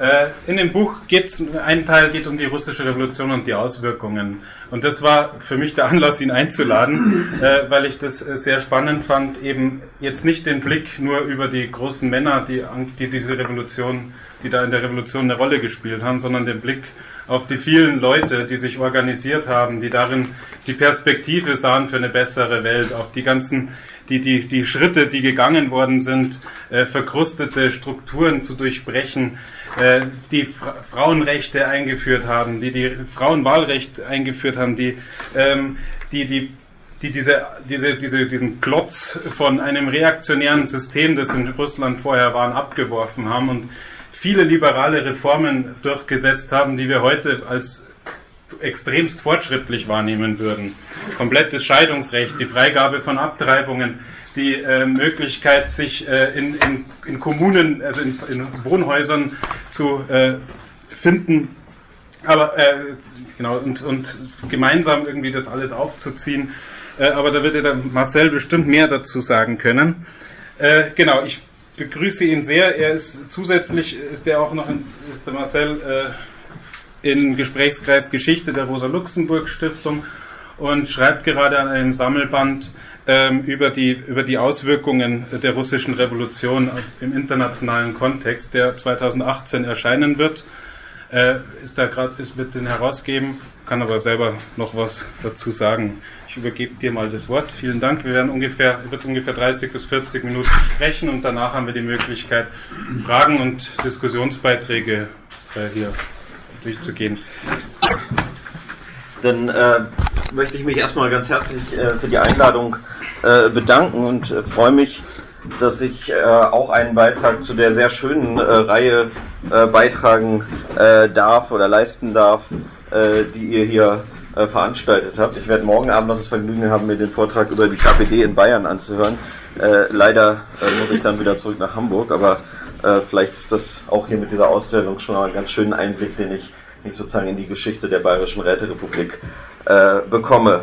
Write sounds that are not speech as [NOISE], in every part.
Äh, in dem Buch geht ein Teil geht um die russische Revolution und die Auswirkungen. Und das war für mich der Anlass, ihn einzuladen, [CLEARS THROAT] äh, weil ich das äh, sehr spannend fand, eben jetzt nicht den Blick nur über die großen Männer, die, die diese Revolution, die da in der Revolution eine Rolle gespielt haben, sondern den Blick auf die vielen Leute, die sich organisiert haben, die darin die Perspektive sahen für eine bessere Welt, auf die ganzen, die, die, die Schritte, die gegangen worden sind, äh, verkrustete Strukturen zu durchbrechen, äh, die Fra Frauenrechte eingeführt haben, die die Frauenwahlrecht eingeführt haben, die, ähm, die, die die diese, diese, diese, diesen Klotz von einem reaktionären System, das in Russland vorher war, abgeworfen haben und viele liberale Reformen durchgesetzt haben, die wir heute als extremst fortschrittlich wahrnehmen würden. Komplettes Scheidungsrecht, die Freigabe von Abtreibungen, die äh, Möglichkeit, sich äh, in, in, in, Kommunen, also in, in Wohnhäusern zu äh, finden, aber äh, genau und, und gemeinsam irgendwie das alles aufzuziehen. Äh, aber da wird der Marcel bestimmt mehr dazu sagen können. Äh, genau, ich begrüße ihn sehr. Er ist zusätzlich ist er auch noch in, ist der Marcel im Gesprächskreis Geschichte der Rosa Luxemburg Stiftung und schreibt gerade an einem Sammelband ähm, über, die, über die Auswirkungen der russischen Revolution im internationalen Kontext, der 2018 erscheinen wird. Äh, ist da gerade, es wird den herausgeben, kann aber selber noch was dazu sagen. Ich übergebe dir mal das Wort. Vielen Dank. Wir werden ungefähr, wird ungefähr 30 bis 40 Minuten sprechen und danach haben wir die Möglichkeit, Fragen und Diskussionsbeiträge äh, hier durchzugehen. Dann äh, möchte ich mich erstmal ganz herzlich äh, für die Einladung äh, bedanken und äh, freue mich, dass ich äh, auch einen Beitrag zu der sehr schönen äh, Reihe beitragen darf oder leisten darf, die ihr hier veranstaltet habt. Ich werde morgen Abend noch das Vergnügen haben, mir den Vortrag über die KPD in Bayern anzuhören. leider muss ich dann wieder zurück nach Hamburg, aber vielleicht ist das auch hier mit dieser Ausstellung schon mal einen ganz schönen Einblick, den ich ich sozusagen in die Geschichte der Bayerischen Räterepublik äh, bekomme.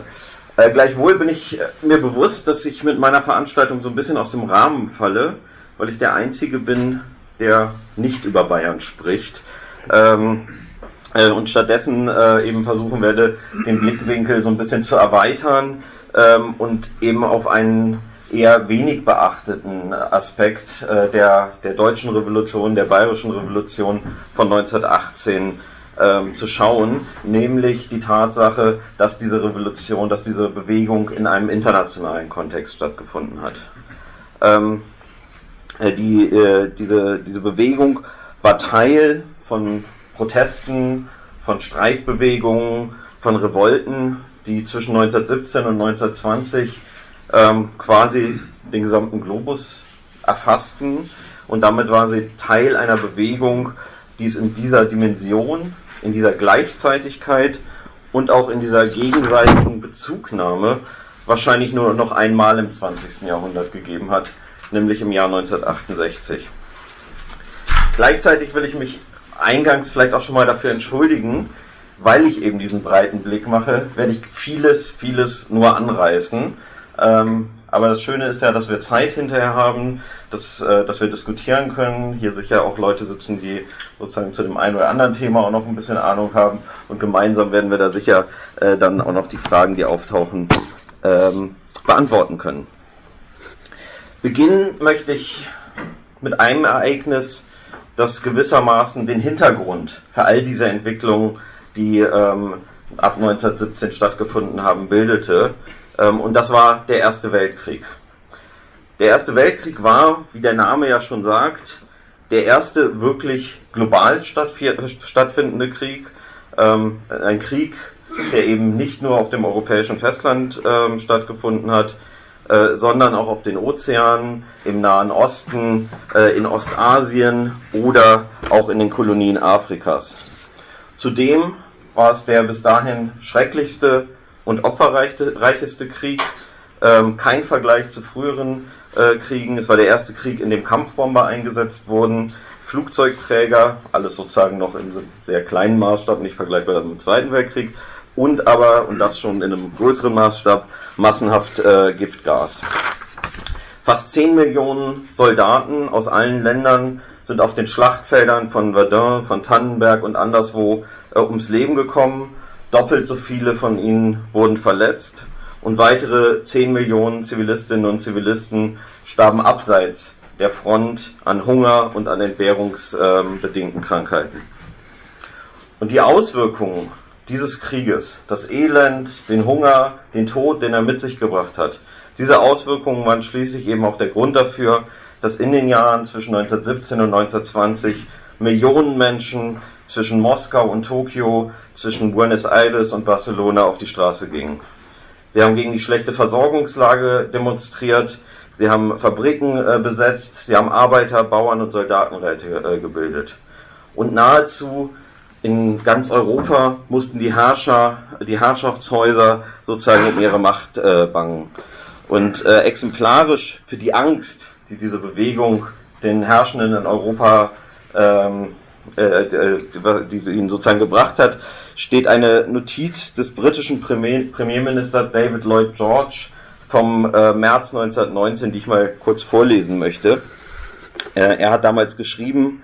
Äh, gleichwohl bin ich äh, mir bewusst, dass ich mit meiner Veranstaltung so ein bisschen aus dem Rahmen falle, weil ich der Einzige bin, der nicht über Bayern spricht. Ähm, äh, und stattdessen äh, eben versuchen werde, den Blickwinkel so ein bisschen zu erweitern ähm, und eben auf einen eher wenig beachteten Aspekt äh, der, der deutschen Revolution, der bayerischen Revolution von 1918 ähm, zu schauen, nämlich die Tatsache, dass diese Revolution, dass diese Bewegung in einem internationalen Kontext stattgefunden hat. Ähm, äh, die, äh, diese, diese Bewegung war Teil von Protesten, von Streikbewegungen, von Revolten, die zwischen 1917 und 1920 ähm, quasi den gesamten Globus erfassten. Und damit war sie Teil einer Bewegung, die es in dieser Dimension in dieser Gleichzeitigkeit und auch in dieser gegenseitigen Bezugnahme wahrscheinlich nur noch einmal im 20. Jahrhundert gegeben hat, nämlich im Jahr 1968. Gleichzeitig will ich mich eingangs vielleicht auch schon mal dafür entschuldigen, weil ich eben diesen breiten Blick mache, werde ich vieles, vieles nur anreißen. Ähm, aber das Schöne ist ja, dass wir Zeit hinterher haben, dass, äh, dass wir diskutieren können. Hier sicher auch Leute sitzen, die sozusagen zu dem einen oder anderen Thema auch noch ein bisschen Ahnung haben. Und gemeinsam werden wir da sicher äh, dann auch noch die Fragen, die auftauchen, ähm, beantworten können. Beginnen möchte ich mit einem Ereignis, das gewissermaßen den Hintergrund für all diese Entwicklungen, die ähm, ab 1917 stattgefunden haben, bildete. Ähm, und das war der Erste Weltkrieg. Der Erste Weltkrieg war, wie der Name ja schon sagt, der erste wirklich global stattfindende Krieg. Ähm, ein Krieg, der eben nicht nur auf dem europäischen Festland ähm, stattgefunden hat, äh, sondern auch auf den Ozeanen, im Nahen Osten, äh, in Ostasien oder auch in den Kolonien Afrikas. Zudem war es der bis dahin schrecklichste und opferreicheste Krieg. Ähm, kein Vergleich zu früheren äh, Kriegen. Es war der erste Krieg, in dem Kampfbomber eingesetzt wurden, Flugzeugträger, alles sozusagen noch in sehr kleinen Maßstab, nicht vergleichbar mit dem Zweiten Weltkrieg. Und aber, und das schon in einem größeren Maßstab, massenhaft äh, Giftgas. Fast 10 Millionen Soldaten aus allen Ländern sind auf den Schlachtfeldern von Verdun, von Tannenberg und anderswo äh, ums Leben gekommen. Doppelt so viele von ihnen wurden verletzt und weitere 10 Millionen Zivilistinnen und Zivilisten starben abseits der Front an Hunger und an entbehrungsbedingten Krankheiten. Und die Auswirkungen dieses Krieges, das Elend, den Hunger, den Tod, den er mit sich gebracht hat, diese Auswirkungen waren schließlich eben auch der Grund dafür, dass in den Jahren zwischen 1917 und 1920 Millionen Menschen zwischen Moskau und Tokio, zwischen Buenos Aires und Barcelona auf die Straße gingen. Sie haben gegen die schlechte Versorgungslage demonstriert, sie haben Fabriken äh, besetzt, sie haben Arbeiter, Bauern und Soldatenräte äh, gebildet. Und nahezu in ganz Europa mussten die Herrscher, die Herrschaftshäuser sozusagen um ihre Macht äh, bangen. Und äh, exemplarisch für die Angst, die diese Bewegung den Herrschenden in Europa ähm, äh, äh die sie ihnen sozusagen gebracht hat, steht eine Notiz des britischen Premier, Premierministers David Lloyd George vom äh, März 1919, die ich mal kurz vorlesen möchte. Äh, er hat damals geschrieben,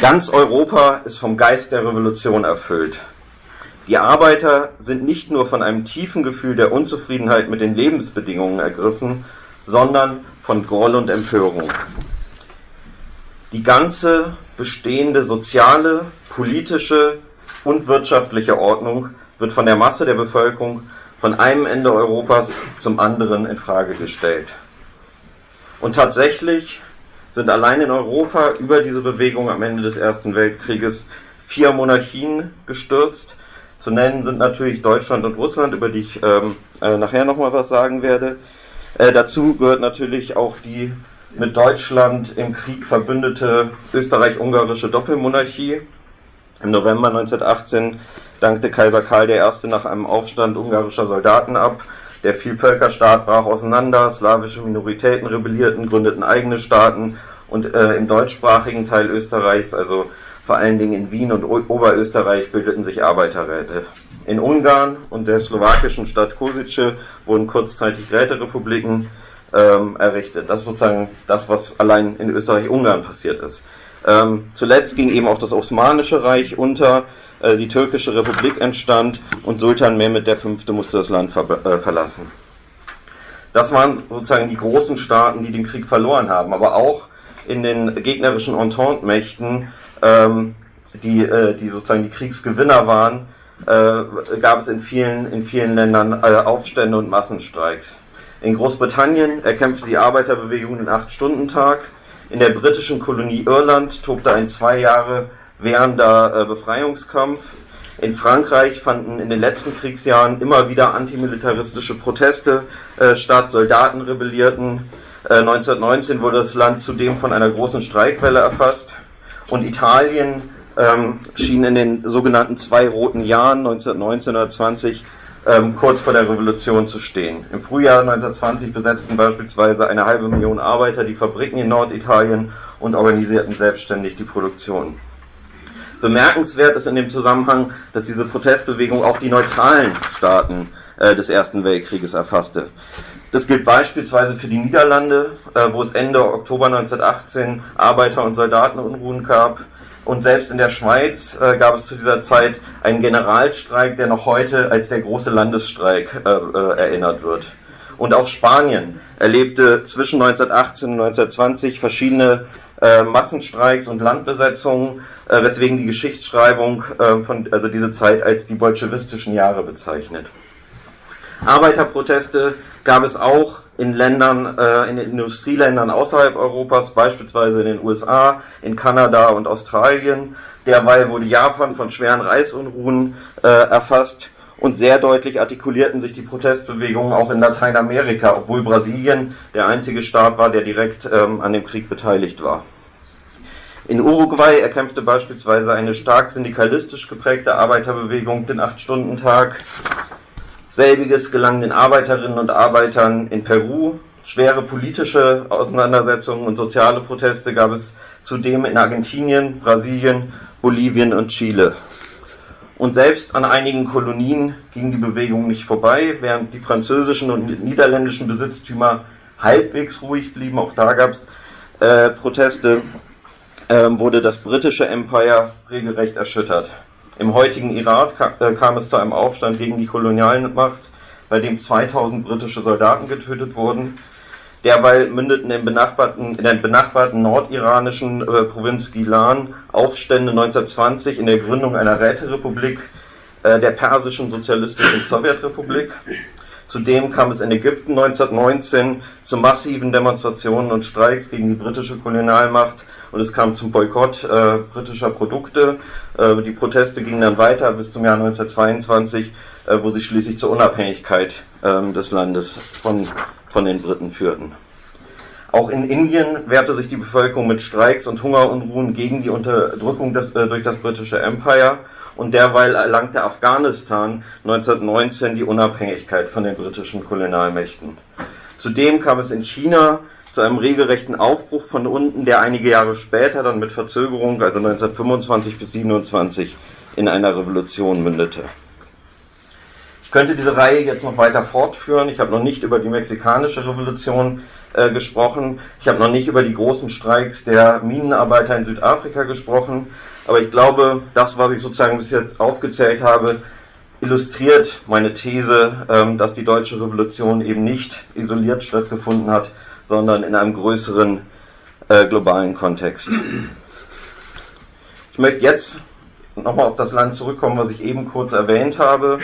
Ganz Europa ist vom Geist der Revolution erfüllt. Die Arbeiter sind nicht nur von einem tiefen Gefühl der Unzufriedenheit mit den Lebensbedingungen ergriffen, sondern von Groll und Empörung. Die ganze bestehende soziale, politische und wirtschaftliche Ordnung wird von der Masse der Bevölkerung von einem Ende Europas zum anderen in Frage gestellt. Und tatsächlich sind allein in Europa über diese Bewegung am Ende des Ersten Weltkrieges vier Monarchien gestürzt. Zu nennen sind natürlich Deutschland und Russland, über die ich ähm, äh, nachher nochmal was sagen werde. Äh, dazu gehört natürlich auch die mit Deutschland im Krieg verbündete österreich-ungarische Doppelmonarchie. Im November 1918 dankte Kaiser Karl I. nach einem Aufstand ungarischer Soldaten ab der Vielvölkerstaat brach auseinander, slawische Minoritäten rebellierten, gründeten eigene Staaten und äh, im deutschsprachigen Teil Österreichs, also vor allen Dingen in Wien und Oberösterreich, bildeten sich Arbeiterräte. In Ungarn und der slowakischen Stadt Kosice wurden kurzzeitig Räterepubliken ähm, errichtet. Das ist sozusagen das, was allein in Österreich-Ungarn passiert ist. Ähm, zuletzt ging eben auch das Osmanische Reich unter, äh, die türkische Republik entstand und Sultan Mehmed V. musste das Land ver äh, verlassen. Das waren sozusagen die großen Staaten, die den Krieg verloren haben, aber auch in den gegnerischen Entente-Mächten, ähm, die, äh, die sozusagen die Kriegsgewinner waren, äh, gab es in vielen, in vielen Ländern äh, Aufstände und Massenstreiks. In Großbritannien erkämpfte die Arbeiterbewegung den Acht-Stunden-Tag. In der britischen Kolonie Irland tobte ein zwei Jahre währender äh, Befreiungskampf. In Frankreich fanden in den letzten Kriegsjahren immer wieder antimilitaristische Proteste äh, statt, Soldaten rebellierten. Äh, 1919 wurde das Land zudem von einer großen Streikwelle erfasst. Und Italien ähm, schien in den sogenannten zwei roten Jahren 1919 oder 20 ähm, kurz vor der Revolution zu stehen. Im Frühjahr 1920 besetzten beispielsweise eine halbe Million Arbeiter die Fabriken in Norditalien und organisierten selbstständig die Produktion. Bemerkenswert ist in dem Zusammenhang, dass diese Protestbewegung auch die neutralen Staaten äh, des Ersten Weltkrieges erfasste. Das gilt beispielsweise für die Niederlande, äh, wo es Ende Oktober 1918 Arbeiter- und Soldatenunruhen gab. Und selbst in der Schweiz äh, gab es zu dieser Zeit einen Generalstreik, der noch heute als der große Landesstreik äh, äh, erinnert wird. Und auch Spanien erlebte zwischen 1918 und 1920 verschiedene äh, Massenstreiks und Landbesetzungen, äh, weswegen die Geschichtsschreibung äh, von, also diese Zeit als die bolschewistischen Jahre bezeichnet. Arbeiterproteste gab es auch in Ländern, äh, in Industrieländern außerhalb Europas, beispielsweise in den USA, in Kanada und Australien. Derweil wurde Japan von schweren Reisunruhen äh, erfasst und sehr deutlich artikulierten sich die Protestbewegungen auch in Lateinamerika, obwohl Brasilien der einzige Staat war, der direkt ähm, an dem Krieg beteiligt war. In Uruguay erkämpfte beispielsweise eine stark syndikalistisch geprägte Arbeiterbewegung den Acht-Stunden-Tag. Selbiges gelang den Arbeiterinnen und Arbeitern in Peru. Schwere politische Auseinandersetzungen und soziale Proteste gab es zudem in Argentinien, Brasilien, Bolivien und Chile. Und selbst an einigen Kolonien ging die Bewegung nicht vorbei, während die französischen und niederländischen Besitztümer halbwegs ruhig blieben. Auch da gab es äh, Proteste. ähm, wurde das britische Empire regelrecht erschüttert. Im heutigen Irak äh, kam es zu einem Aufstand gegen die Kolonialmacht, bei dem 2000 britische Soldaten getötet wurden. Derweil mündeten im benachbarten, in der benachbarten nordiranischen äh, Provinz Gilan Aufstände 1920 in der Gründung einer Räterepublik äh, der Persischen Sozialistischen Sowjetrepublik. Zudem kam es in Ägypten 1919 zu massiven Demonstrationen und Streiks gegen die britische Kolonialmacht und es kam zum Boykott äh, britischer Produkte. Äh, die Proteste gingen dann weiter bis zum Jahr 1922, äh, wo sie schließlich zur Unabhängigkeit ähm, des Landes von, von den Briten führten. Auch in Indien wehrte sich die Bevölkerung mit Streiks und Hungerunruhen gegen die Unterdrückung des, äh, durch das britische Empire und derweil erlangte Afghanistan 1919 die Unabhängigkeit von den britischen Kolonialmächten. Zudem kam es in China zu einem regelrechten Aufbruch von unten, der einige Jahre später dann mit Verzögerung, also 1925 bis 27, in einer Revolution mündete. Ich könnte diese Reihe jetzt noch weiter fortführen. Ich habe noch nicht über die mexikanische Revolution äh, gesprochen. Ich habe noch nicht über die großen Streiks der Minenarbeiter in Südafrika gesprochen. Aber ich glaube, das, was ich sozusagen bis jetzt aufgezählt habe, illustriert meine These, ähm, dass die deutsche Revolution eben nicht isoliert stattgefunden hat, sondern in einem größeren äh, globalen Kontext. Ich möchte jetzt nochmal auf das Land zurückkommen, was ich eben kurz erwähnt habe.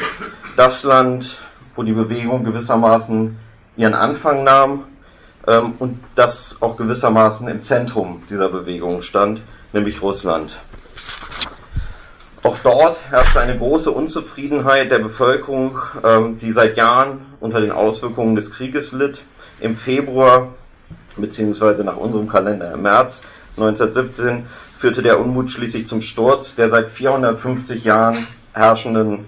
Das Land, wo die Bewegung gewissermaßen ihren Anfang nahm ähm, und das auch gewissermaßen im Zentrum dieser Bewegung stand, nämlich Russland. Auch dort herrschte eine große Unzufriedenheit der Bevölkerung, ähm, die seit Jahren unter den Auswirkungen des Krieges litt im Februar beziehungsweise nach unserem Kalender im März 1917 führte der Unmut schließlich zum Sturz der seit 450 Jahren herrschenden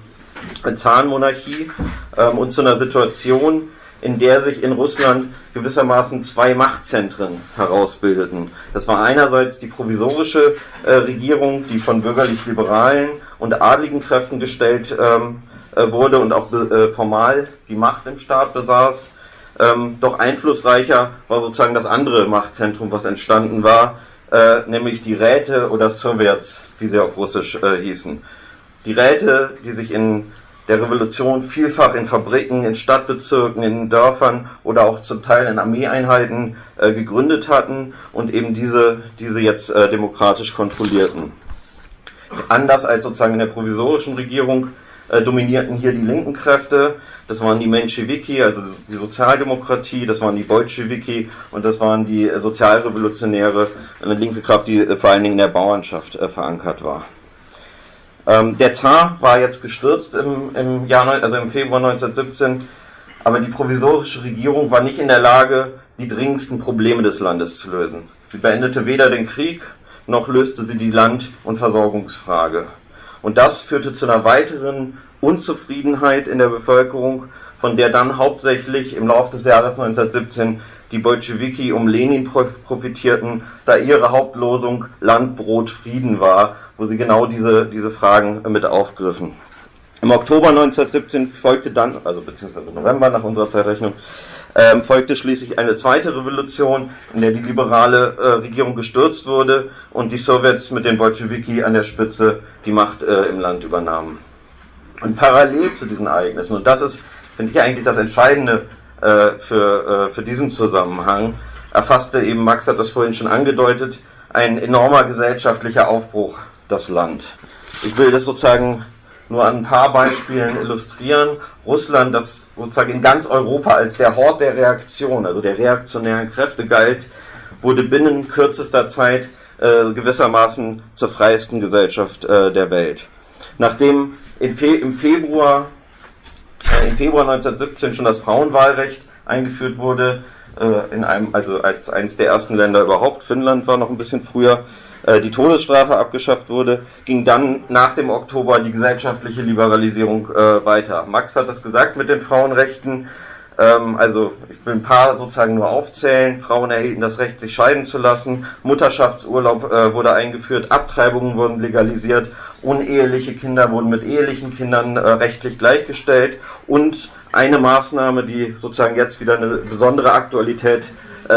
Zahnmonarchie ähm, und zu einer Situation, in der sich in Russland gewissermaßen zwei Machtzentren herausbildeten. Das war einerseits die provisorische äh, Regierung, die von bürgerlich-liberalen und adligen Kräften gestellt ähm, äh, wurde und auch äh, formal die Macht im Staat besaß. Ähm, doch einflussreicher war sozusagen das andere Machtzentrum, was entstanden war, äh, nämlich die Räte oder Sowjets, wie sie auf Russisch äh, hießen. Die Räte, die sich in der Revolution vielfach in Fabriken, in Stadtbezirken, in Dörfern oder auch zum Teil in Armeeeinheiten äh, gegründet hatten und eben diese, diese jetzt äh, demokratisch kontrollierten. Anders als sozusagen in der provisorischen Regierung äh, dominierten hier die linken Kräfte, das waren die Menschewiki, also die Sozialdemokratie, das waren die Bolschewiki und das waren die äh, Sozialrevolutionäre, eine linke Kraft, die äh, vor allen Dingen in der Bauernschaft äh, verankert war. Ähm, der Zar war jetzt gestürzt im, im Jahr, also im Februar 1917, aber die provisorische Regierung war nicht in der Lage, die dringendsten Probleme des Landes zu lösen. Sie beendete weder den Krieg, noch löste sie die Land- und Versorgungsfrage. Und das führte zu einer weiteren Unzufriedenheit in der Bevölkerung, von der dann hauptsächlich im Laufe des Jahres 1917 die Bolschewiki um Lenin profitierten, da ihre Hauptlosung Land, Brot, Frieden war, wo sie genau diese, diese Fragen mit aufgriffen. Im Oktober 1917 folgte dann, also beziehungsweise November nach unserer Zeitrechnung, ähm, folgte schließlich eine zweite Revolution, in der die liberale äh, Regierung gestürzt wurde und die Sowjets mit den Bolschewiki an der Spitze die Macht äh, im Land übernahmen. Und parallel zu diesen Ereignissen, und das ist, finde ich eigentlich das Entscheidende äh, für, äh, für diesen Zusammenhang, erfasste eben, Max hat das vorhin schon angedeutet, ein enormer gesellschaftlicher Aufbruch das Land. Ich will das sozusagen nur an ein paar Beispielen illustrieren. Russland, das sozusagen in ganz Europa als der Hort der Reaktion, also der reaktionären Kräfte galt, wurde binnen kürzester Zeit äh, gewissermaßen zur freiesten Gesellschaft äh, der Welt. Nachdem Fe im Februar, äh, im Februar 1917 schon das Frauenwahlrecht eingeführt wurde, äh, in einem, also als eines der ersten Länder überhaupt, Finnland war noch ein bisschen früher, äh, die Todesstrafe abgeschafft wurde, ging dann nach dem Oktober die gesellschaftliche Liberalisierung äh, weiter. Max hat das gesagt mit den Frauenrechten. Ähm, also ich will ein paar sozusagen nur aufzählen. Frauen erhielten das Recht, sich scheiden zu lassen. Mutterschaftsurlaub äh, wurde eingeführt. Abtreibungen wurden legalisiert. Uneheliche Kinder wurden mit ehelichen Kindern äh, rechtlich gleichgestellt. Und eine Maßnahme, die sozusagen jetzt wieder eine besondere Aktualität äh,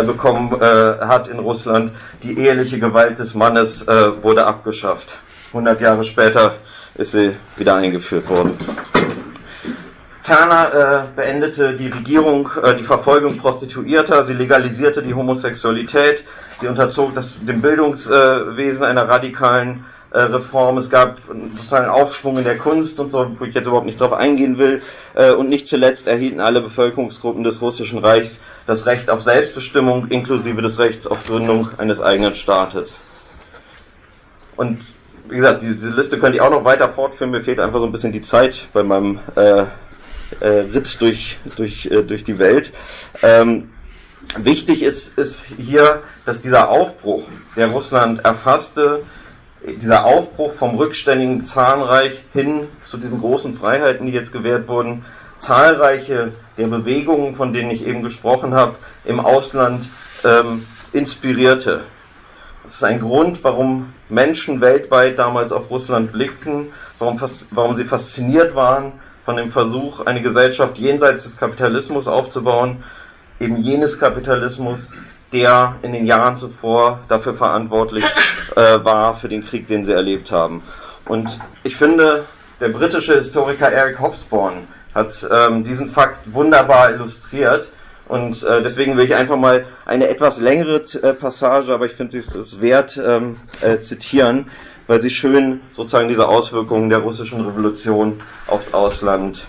bekommen äh, hat in Russland, die eheliche Gewalt des Mannes äh, wurde abgeschafft. 100 Jahre später ist sie wieder eingeführt worden. Ferner äh, beendete die Regierung äh, die Verfolgung Prostituierter, sie legalisierte die Homosexualität, sie unterzog das, dem Bildungswesen einer radikalen äh, Reform, es gab sozusagen Aufschwung in der Kunst und so, wo ich jetzt überhaupt nicht drauf eingehen will, äh, und nicht zuletzt erhielten alle Bevölkerungsgruppen des Russischen Reichs das Recht auf Selbstbestimmung inklusive des Rechts auf Gründung eines eigenen Staates. Und wie gesagt, diese Liste könnte ich auch noch weiter fortführen. Mir fehlt einfach so ein bisschen die Zeit bei meinem äh, äh, Ritt durch, durch, äh, durch die Welt. Ähm, wichtig ist, ist hier, dass dieser Aufbruch, der Russland erfasste, dieser Aufbruch vom rückständigen Zahnreich hin zu diesen großen Freiheiten, die jetzt gewährt wurden, zahlreiche der Bewegungen, von denen ich eben gesprochen habe, im Ausland ähm, inspirierte. Das ist ein Grund, warum Menschen weltweit damals auf Russland blickten, warum, warum sie fasziniert waren von dem Versuch, eine Gesellschaft jenseits des Kapitalismus aufzubauen, eben jenes Kapitalismus, der in den Jahren zuvor dafür verantwortlich äh, war für den Krieg, den sie erlebt haben. Und ich finde, der britische Historiker Eric Hobsbawm hat ähm, diesen Fakt wunderbar illustriert. Und äh, deswegen will ich einfach mal eine etwas längere äh, Passage, aber ich finde es wert, ähm, äh, zitieren, weil sie schön sozusagen diese Auswirkungen der russischen Revolution aufs Ausland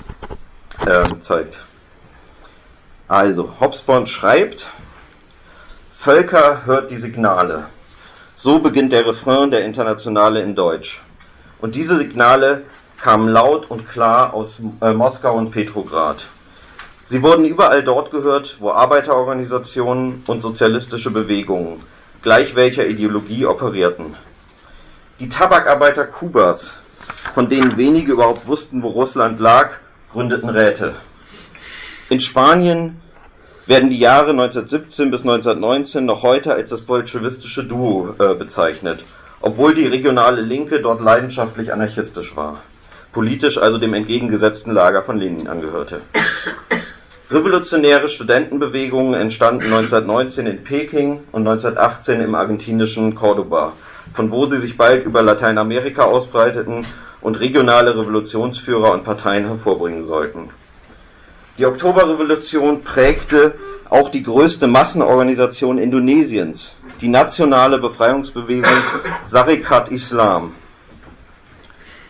ähm, zeigt. Also, Hobsbawm schreibt, Völker hört die Signale. So beginnt der Refrain der Internationale in Deutsch. Und diese Signale kamen laut und klar aus äh, Moskau und Petrograd. Sie wurden überall dort gehört, wo Arbeiterorganisationen und sozialistische Bewegungen, gleich welcher Ideologie, operierten. Die Tabakarbeiter Kubas, von denen wenige überhaupt wussten, wo Russland lag, gründeten Räte. In Spanien werden die Jahre 1917 bis 1919 noch heute als das bolschewistische Duo äh, bezeichnet, obwohl die regionale Linke dort leidenschaftlich anarchistisch war, politisch also dem entgegengesetzten Lager von Lenin angehörte. Revolutionäre Studentenbewegungen entstanden 1919 in Peking und 1918 im argentinischen Cordoba, von wo sie sich bald über Lateinamerika ausbreiteten und regionale Revolutionsführer und Parteien hervorbringen sollten die Oktoberrevolution prägte auch die größte Massenorganisation Indonesiens, die nationale Befreiungsbewegung Sarikat Islam.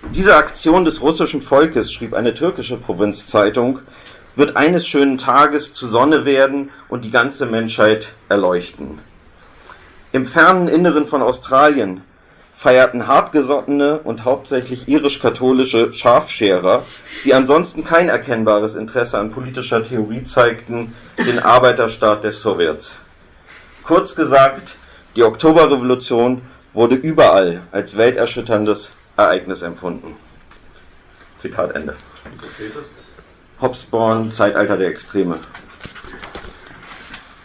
Diese Aktion des russischen Volkes, schrieb eine türkische Provinzzeitung, wird eines schönen Tages zur Sonne werden und die ganze Menschheit erleuchten. Im fernen Inneren von Australien feierten hartgesottene und hauptsächlich irisch-katholische Scharfscherer, die ansonsten kein erkennbares Interesse an politischer Theorie zeigten, den Arbeiterstaat der Sowjets. Kurz gesagt, die Oktoberrevolution wurde überall als welterschütterndes Ereignis empfunden. Zitat Ende. Hobsbawm, Zeitalter der Extreme.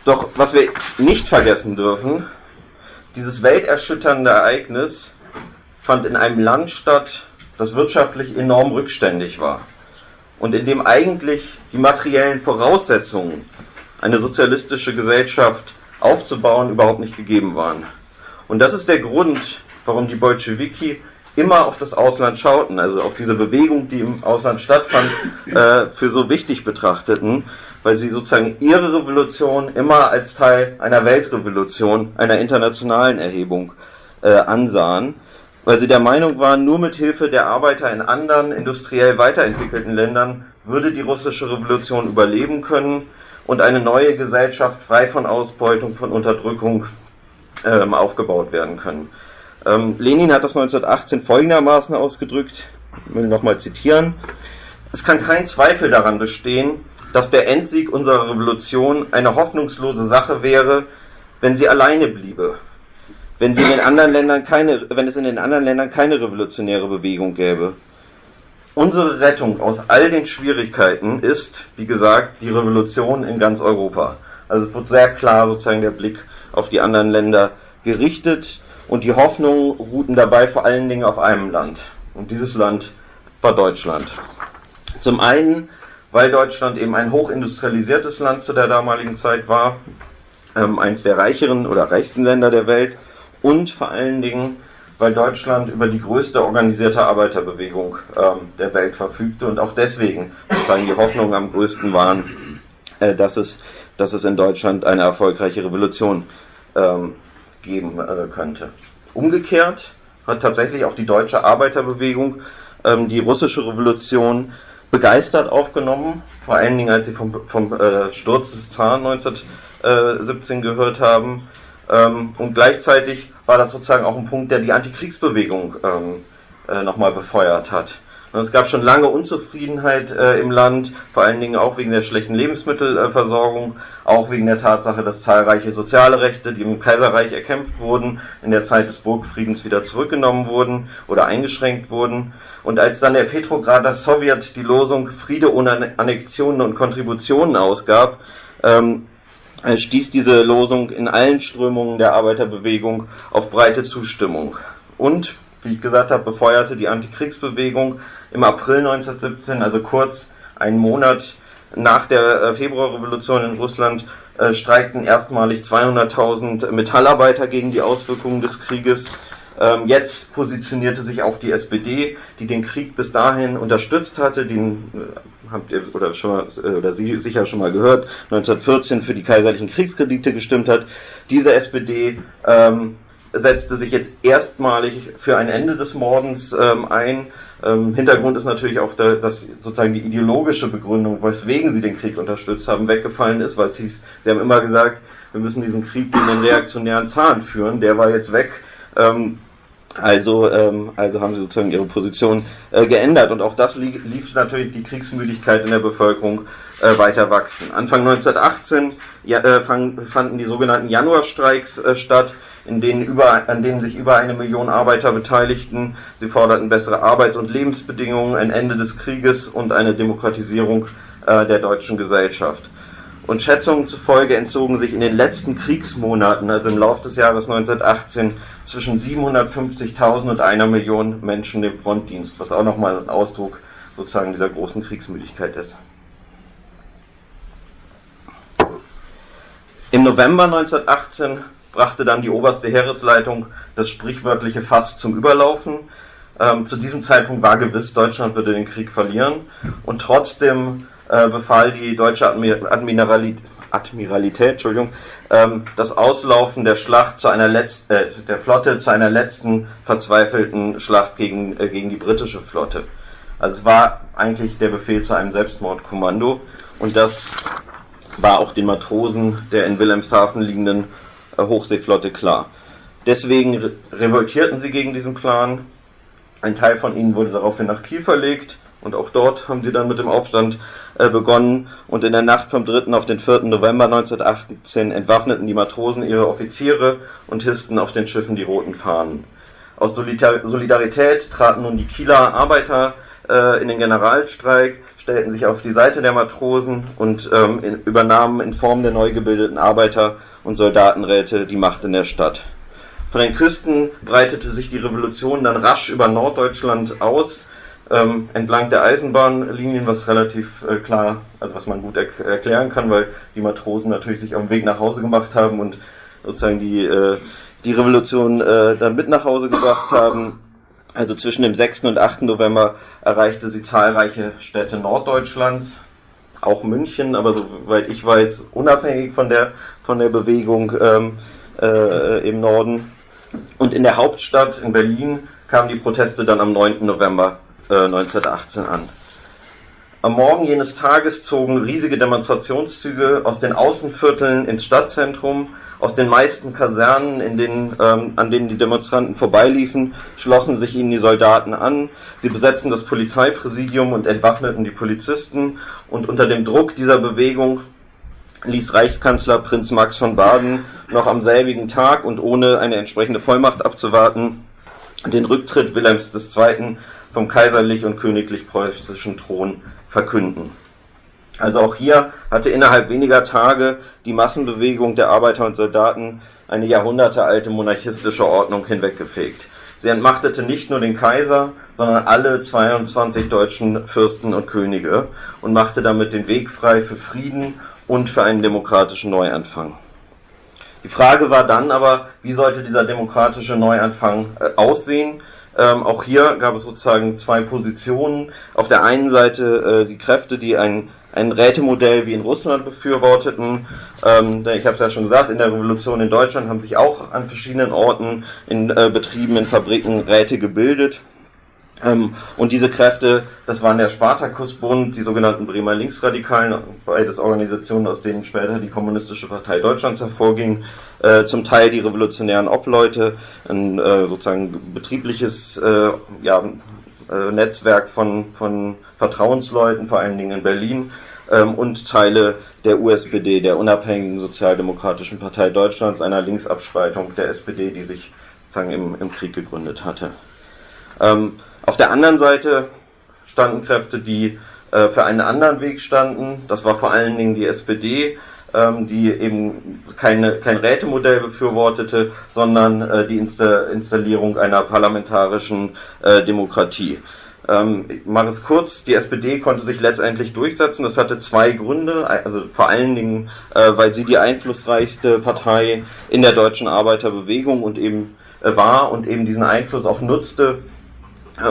Doch was wir nicht vergessen dürfen, dieses welterschütternde Ereignis fand in einem Land statt, das wirtschaftlich enorm rückständig war und in dem eigentlich die materiellen Voraussetzungen, eine sozialistische Gesellschaft aufzubauen, überhaupt nicht gegeben waren. Und das ist der Grund, warum die Bolschewiki immer auf das Ausland schauten, also auf diese Bewegung, die im Ausland stattfand, äh, für so wichtig betrachteten, weil sie sozusagen ihre Revolution immer als Teil einer Weltrevolution, einer internationalen Erhebung äh, ansahen, weil sie der Meinung waren, nur mit Hilfe der Arbeiter in anderen industriell weiterentwickelten Ländern würde die russische Revolution überleben können und eine neue Gesellschaft frei von Ausbeutung, von Unterdrückung ähm, aufgebaut werden können. Ähm, Lenin hat das 1918 folgendermaßen ausgedrückt, ich will nochmal zitieren. Es kann kein Zweifel daran bestehen, dass der Endsieg unserer Revolution eine hoffnungslose Sache wäre, wenn sie alleine bliebe, wenn, sie in den anderen Ländern keine, wenn es in den anderen Ländern keine revolutionäre Bewegung gäbe. Unsere Rettung aus all den Schwierigkeiten ist, wie gesagt, die Revolution in ganz Europa. Also es wird sehr klar sozusagen der Blick auf die anderen Länder gerichtet und die Hoffnungen ruhten dabei vor allen Dingen auf einem Land. Und dieses Land war Deutschland. Zum einen, weil Deutschland eben ein hochindustrialisiertes Land zu der damaligen Zeit war, ähm, eines der reicheren oder reichsten Länder der Welt und vor allen Dingen, weil Deutschland über die größte organisierte Arbeiterbewegung ähm, der Welt verfügte und auch deswegen sozusagen die Hoffnungen am größten waren, äh, dass, es, dass es in Deutschland eine erfolgreiche Revolution ähm, geben äh, könnte. Umgekehrt hat tatsächlich auch die deutsche Arbeiterbewegung ähm, die russische Revolution begeistert aufgenommen, vor allen Dingen als sie vom, vom äh, Sturz des Zaren 1917 gehört haben. Ähm, und gleichzeitig war das sozusagen auch ein Punkt, der die Antikriegsbewegung ähm, äh, nochmal befeuert hat. Und es gab schon lange Unzufriedenheit äh, im Land, vor allen Dingen auch wegen der schlechten Lebensmittelversorgung, auch wegen der Tatsache, dass zahlreiche soziale Rechte, die im Kaiserreich erkämpft wurden, in der Zeit des Burgfriedens wieder zurückgenommen wurden oder eingeschränkt wurden. Und als dann der Petrograder Sowjet die Losung Friede ohne Annexionen und Kontributionen ausgab, ähm, äh, stieß diese Losung in allen Strömungen der Arbeiterbewegung auf breite Zustimmung. Und, wie ich gesagt habe, befeuerte die Antikriegsbewegung im April 1917, also kurz einen Monat nach der äh, Februarrevolution in Russland, äh, streikten erstmalig 200.000 Metallarbeiter gegen die Auswirkungen des Krieges. Ähm, jetzt positionierte sich auch die SPD, die den Krieg bis dahin unterstützt hatte, den äh, habt ihr oder schon äh, oder Sie sicher schon mal gehört, 1914 für die kaiserlichen Kriegskredite gestimmt hat. Diese SPD ähm, setzte sich jetzt erstmalig für ein Ende des Mordens ähm, ein. Ähm, Hintergrund ist natürlich auch, der, dass sozusagen die ideologische Begründung, weswegen sie den Krieg unterstützt haben, weggefallen ist, weil es hieß, sie haben immer gesagt, wir müssen diesen Krieg gegen den reaktionären Zahn führen, der war jetzt weg. Ähm, also, ähm, also haben sie sozusagen ihre Position äh, geändert und auch das lief, lief natürlich die Kriegsmüdigkeit in der Bevölkerung äh, weiter wachsen. Anfang 1918 ja, äh, fang, fanden die sogenannten Januarstreiks äh, statt, in denen über, an denen sich über eine Million Arbeiter beteiligten. Sie forderten bessere Arbeits- und Lebensbedingungen, ein Ende des Krieges und eine Demokratisierung äh, der deutschen Gesellschaft. Und Schätzungen zufolge entzogen sich in den letzten Kriegsmonaten, also im Laufe des Jahres 1918, zwischen 750.000 und einer Million Menschen dem Frontdienst, was auch nochmal ein Ausdruck sozusagen dieser großen Kriegsmüdigkeit ist. Im November 1918 brachte dann die oberste Heeresleitung das sprichwörtliche Fass zum Überlaufen. Ähm, zu diesem Zeitpunkt war gewiss, Deutschland würde den Krieg verlieren und trotzdem äh, befahl die deutsche Admiralität, Admiralität Entschuldigung, ähm, das Auslaufen der Schlacht zu einer Letz äh, der Flotte zu einer letzten verzweifelten Schlacht gegen, äh, gegen die britische Flotte. Also es war eigentlich der Befehl zu einem Selbstmordkommando und das war auch den Matrosen der in Wilhelmshaven liegenden äh, Hochseeflotte klar. Deswegen re revoltierten sie gegen diesen Plan. Ein Teil von ihnen wurde daraufhin nach Kiel verlegt und auch dort haben sie dann mit dem Aufstand äh, begonnen und in der Nacht vom 3. auf den 4. November 1918 entwaffneten die Matrosen ihre Offiziere und hissten auf den Schiffen die roten Fahnen. Aus Solidarität traten nun die Kieler Arbeiter äh, in den Generalstreik, stellten sich auf die Seite der Matrosen und ähm, in, übernahmen in Form der neu gebildeten Arbeiter und Soldatenräte die Macht in der Stadt. Von den Küsten breitete sich die Revolution dann rasch über Norddeutschland aus, ähm, entlang der Eisenbahnlinien, was relativ äh, klar, also was man gut er erklären kann, weil die Matrosen natürlich sich auf den Weg nach Hause gemacht haben und sozusagen die, äh, die Revolution äh, dann mit nach Hause gebracht haben. Also zwischen dem 6. und 8. November erreichte sie zahlreiche Städte Norddeutschlands, auch München, aber soweit ich weiß, unabhängig von der, von der Bewegung ähm, äh, im Norden. Und in der Hauptstadt, in Berlin, kamen die Proteste dann am 9. November 1918 äh, an. Am Morgen jenes Tages zogen riesige Demonstrationszüge aus den Außenvierteln ins Stadtzentrum, aus den meisten Kasernen, in denen, ähm, an denen die Demonstranten vorbeiliefen, schlossen sich ihnen die Soldaten an. Sie besetzten das Polizeipräsidium und entwaffneten die Polizisten. Und unter dem Druck dieser Bewegung ließ Reichskanzler Prinz Max von Baden noch am selbigen Tag und ohne eine entsprechende Vollmacht abzuwarten den Rücktritt Wilhelms II vom kaiserlich und königlich preußischen Thron verkünden. Also auch hier hatte innerhalb weniger Tage die Massenbewegung der Arbeiter und Soldaten eine jahrhundertealte monarchistische Ordnung hinweggefegt. Sie entmachtete nicht nur den Kaiser, sondern alle 22 deutschen Fürsten und Könige und machte damit den Weg frei für Frieden und für einen demokratischen Neuanfang. Die Frage war dann aber, wie sollte dieser demokratische Neuanfang äh, aussehen? Ähm, auch hier gab es sozusagen zwei Positionen. Auf der einen Seite äh, die Kräfte, die ein, ein Rätemodell wie in Russland befürworteten. Ähm, ich habe es ja schon gesagt, in der Revolution in Deutschland haben sich auch an verschiedenen Orten in äh, Betrieben, in Fabriken Räte gebildet. Ähm, und diese Kräfte, das waren der Spartakusbund, die sogenannten Bremer Linksradikalen, beides Organisationen, aus denen später die Kommunistische Partei Deutschlands hervorging, äh, zum Teil die revolutionären Obleute, ein äh, sozusagen betriebliches äh, ja, äh, Netzwerk von, von Vertrauensleuten, vor allen Dingen in Berlin, ähm, und Teile der USPD, der Unabhängigen Sozialdemokratischen Partei Deutschlands, einer Linksabspaltung der SPD, die sich sozusagen im, im Krieg gegründet hatte. Ähm, auf der anderen Seite standen Kräfte, die äh, für einen anderen Weg standen. Das war vor allen Dingen die SPD, ähm, die eben keine, kein Rätemodell befürwortete, sondern äh, die Insta Installierung einer parlamentarischen äh, Demokratie. Ähm, ich mache es kurz, die SPD konnte sich letztendlich durchsetzen. Das hatte zwei Gründe, also vor allen Dingen, äh, weil sie die einflussreichste Partei in der deutschen Arbeiterbewegung und eben äh, war und eben diesen Einfluss auch nutzte,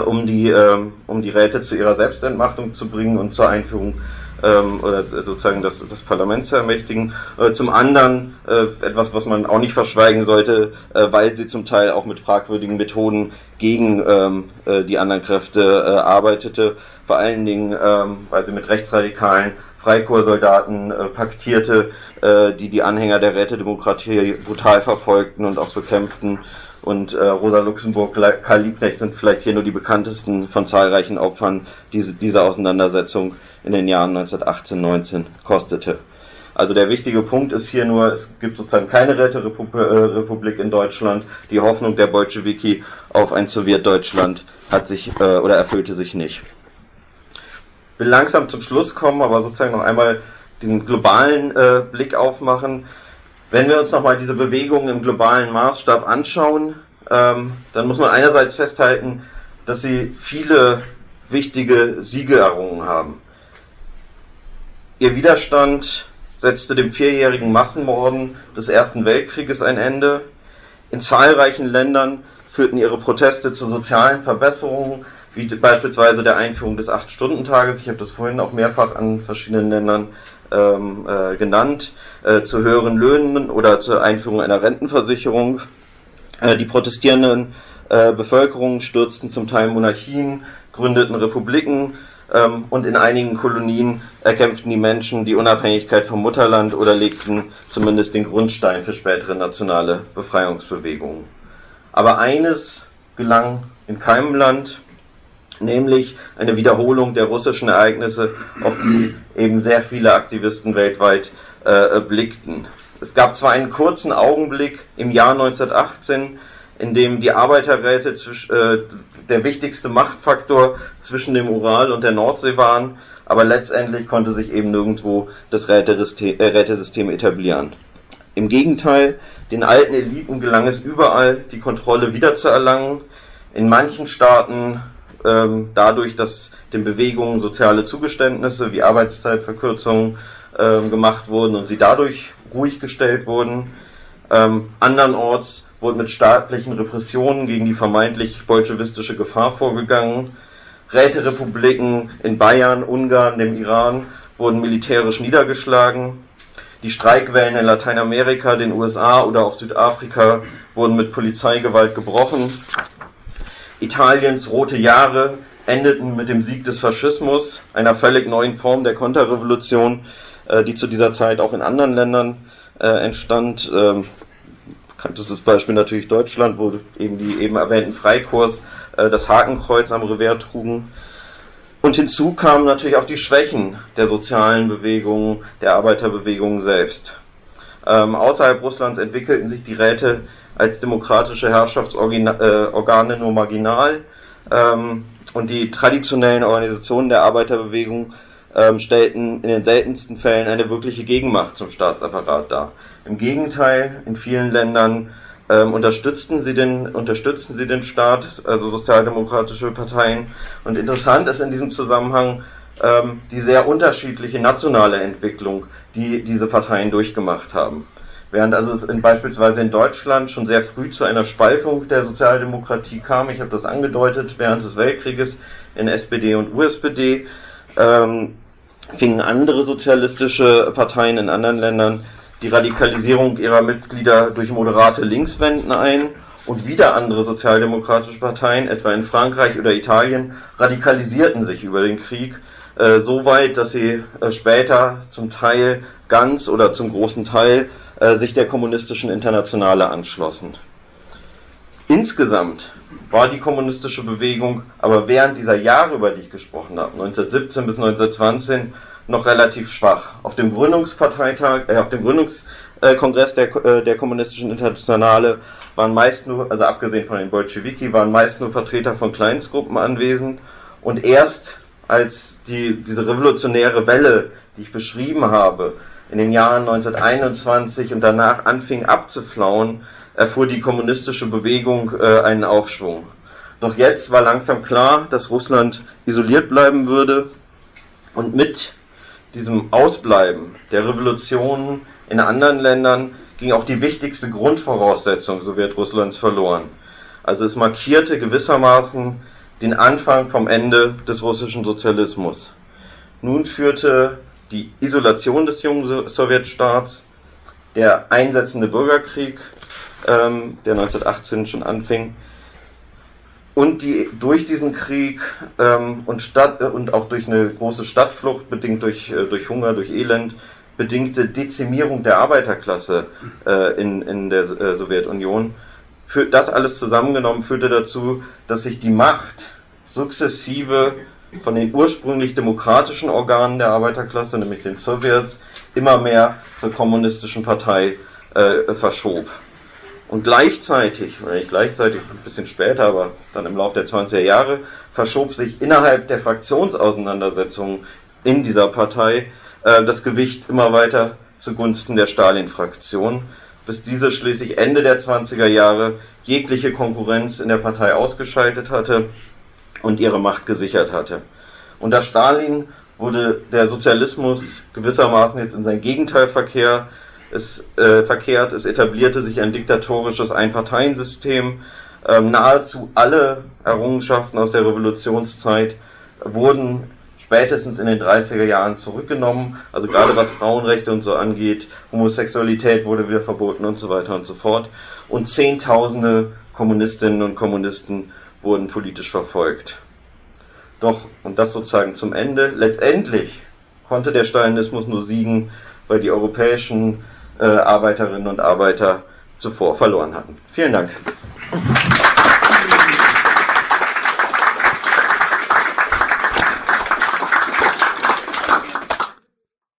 um die, ähm, um die Räte zu ihrer Selbstentmachtung zu bringen und zur Einführung ähm, oder sozusagen das, das Parlament zu ermächtigen. Äh, zum anderen äh, etwas, was man auch nicht verschweigen sollte, äh, weil sie zum Teil auch mit fragwürdigen Methoden gegen ähm, äh, die anderen Kräfte äh, arbeitete. Vor allen Dingen, ähm, weil sie mit rechtsradikalen Freikorpssoldaten äh, paktierte, äh, die die Anhänger der Rätedemokratie brutal verfolgten und auch bekämpften und äh, Rosa Luxemburg, Karl Liebknecht sind vielleicht hier nur die bekanntesten von zahlreichen Opfern, die diese Auseinandersetzung in den Jahren 1918, 19 kostete. Also der wichtige Punkt ist hier nur, es gibt sozusagen keine Räterepublik in Deutschland. Die Hoffnung der Bolschewiki auf ein Sowjetdeutschland hat sich äh, oder erfüllte sich nicht. Ich will langsam zum Schluss kommen, aber sozusagen noch einmal den globalen äh, Blick aufmachen. Wenn wir uns nochmal diese Bewegungen im globalen Maßstab anschauen, ähm, dann muss man einerseits festhalten, dass sie viele wichtige Siege errungen haben. Ihr Widerstand setzte dem vierjährigen Massenmorden des Ersten Weltkrieges ein Ende. In zahlreichen Ländern führten ihre Proteste zu sozialen Verbesserungen, wie beispielsweise der Einführung des Acht-Stunden-Tages. Ich habe das vorhin auch mehrfach an verschiedenen Ländern ähm, äh, genannt, äh, zu höheren Löhnen oder zur Einführung einer Rentenversicherung. Äh, die protestierenden äh, Bevölkerungen stürzten zum Teil Monarchien, gründeten Republiken ähm, und in einigen Kolonien erkämpften die Menschen die Unabhängigkeit vom Mutterland oder legten zumindest den Grundstein für spätere nationale Befreiungsbewegungen. Aber eines gelang in keinem Land, nämlich eine Wiederholung der russischen Ereignisse, auf die eben sehr viele Aktivisten weltweit äh, blickten. Es gab zwar einen kurzen Augenblick im Jahr 1918, in dem die Arbeiterräte äh, der wichtigste Machtfaktor zwischen dem Ural und der Nordsee waren, aber letztendlich konnte sich eben nirgendwo das Rätesystem, äh, Rätesystem etablieren. Im Gegenteil, den alten Eliten gelang es überall, die Kontrolle wiederzuerlangen. In manchen Staaten ähm, dadurch, dass den Bewegungen soziale Zugeständnisse wie Arbeitszeitverkürzungen ähm, gemacht wurden und sie dadurch ruhig gestellt wurden. Ähm, andernorts wurde mit staatlichen Repressionen gegen die vermeintlich bolschewistische Gefahr vorgegangen. Räterepubliken in Bayern, Ungarn, dem Iran wurden militärisch niedergeschlagen. Die Streikwellen in Lateinamerika, den USA oder auch Südafrika wurden mit Polizeigewalt gebrochen. Italiens rote Jahre endeten mit dem Sieg des Faschismus, einer völlig neuen Form der Konterrevolution, äh, die zu dieser Zeit auch in anderen Ländern äh, entstand. Ähm, bekanntestes Beispiel natürlich Deutschland, wo eben die eben erwähnten Freikorps äh, das Hakenkreuz am Revers trugen. Und hinzu kamen natürlich auch die Schwächen der sozialen Bewegungen, der Arbeiterbewegung selbst. Ähm, außerhalb Russlands entwickelten sich die Räte als demokratische Herrschaftsorgane nur marginal. Ähm, und die traditionellen Organisationen der Arbeiterbewegung ähm, stellten in den seltensten Fällen eine wirkliche Gegenmacht zum Staatsapparat dar. Im Gegenteil, in vielen Ländern ähm, unterstützten sie den unterstützten sie den Staat, also sozialdemokratische Parteien. Und interessant ist in diesem Zusammenhang die sehr unterschiedliche nationale Entwicklung, die diese Parteien durchgemacht haben. Während also es in, beispielsweise in Deutschland schon sehr früh zu einer Spaltung der Sozialdemokratie kam, ich habe das angedeutet, während des Weltkrieges in SPD und USPD, ähm, fingen andere sozialistische Parteien in anderen Ländern die Radikalisierung ihrer Mitglieder durch moderate Linkswenden ein und wieder andere sozialdemokratische Parteien, etwa in Frankreich oder Italien, radikalisierten sich über den Krieg äh, so weit, dass sie äh, später zum Teil ganz oder zum großen Teil äh, sich der kommunistischen Internationale anschlossen. Insgesamt war die kommunistische Bewegung aber während dieser Jahre, über die ich gesprochen habe, 1917 bis 1920, noch relativ schwach. Auf dem Gründungsparteitag, äh, auf dem Gründungskongress der, äh, der kommunistischen Internationale waren meist nur, also abgesehen von den Bolschewiki, waren meist nur Vertreter von Kleinstgruppen anwesend und erst als die, diese revolutionäre Welle, die ich beschrieben habe, in den Jahren 1921 und danach anfing abzuflauen, erfuhr die kommunistische Bewegung äh, einen Aufschwung. Doch jetzt war langsam klar, dass Russland isoliert bleiben würde und mit diesem Ausbleiben der Revolutionen in anderen Ländern ging auch die wichtigste Grundvoraussetzung Sowjetrusslands verloren. Also es markierte gewissermaßen den Anfang vom Ende des russischen Sozialismus. Nun führte die Isolation des jungen Sowjetstaats, der einsetzende Bürgerkrieg, ähm, der 1918 schon anfing, und die durch diesen Krieg ähm, und, Stadt, äh, und auch durch eine große Stadtflucht, bedingt durch, äh, durch Hunger, durch Elend, bedingte Dezimierung der Arbeiterklasse äh, in, in der äh, Sowjetunion, für, das alles zusammengenommen führte dazu, dass sich die Macht sukzessive von den ursprünglich demokratischen Organen der Arbeiterklasse, nämlich den Sowjets, immer mehr zur kommunistischen Partei äh, verschob. Und gleichzeitig, oder nicht gleichzeitig, ein bisschen später, aber dann im Laufe der 20er Jahre, verschob sich innerhalb der Fraktionsauseinandersetzungen in dieser Partei äh, das Gewicht immer weiter zugunsten der Stalin-Fraktion, bis diese schließlich Ende der 20er Jahre jegliche Konkurrenz in der Partei ausgeschaltet hatte und ihre Macht gesichert hatte. Unter Stalin wurde der Sozialismus gewissermaßen jetzt in sein Gegenteilverkehr es, äh, verkehrt. Es etablierte sich ein diktatorisches Einparteiensystem. Ähm, nahezu alle Errungenschaften aus der Revolutionszeit wurden spätestens in den 30er Jahren zurückgenommen. Also gerade was Frauenrechte und so angeht, Homosexualität wurde wieder verboten und so weiter und so fort. Und Zehntausende Kommunistinnen und Kommunisten wurden politisch verfolgt. Doch, und das sozusagen zum Ende, letztendlich konnte der Stalinismus nur siegen, weil die europäischen äh, Arbeiterinnen und Arbeiter zuvor verloren hatten. Vielen Dank.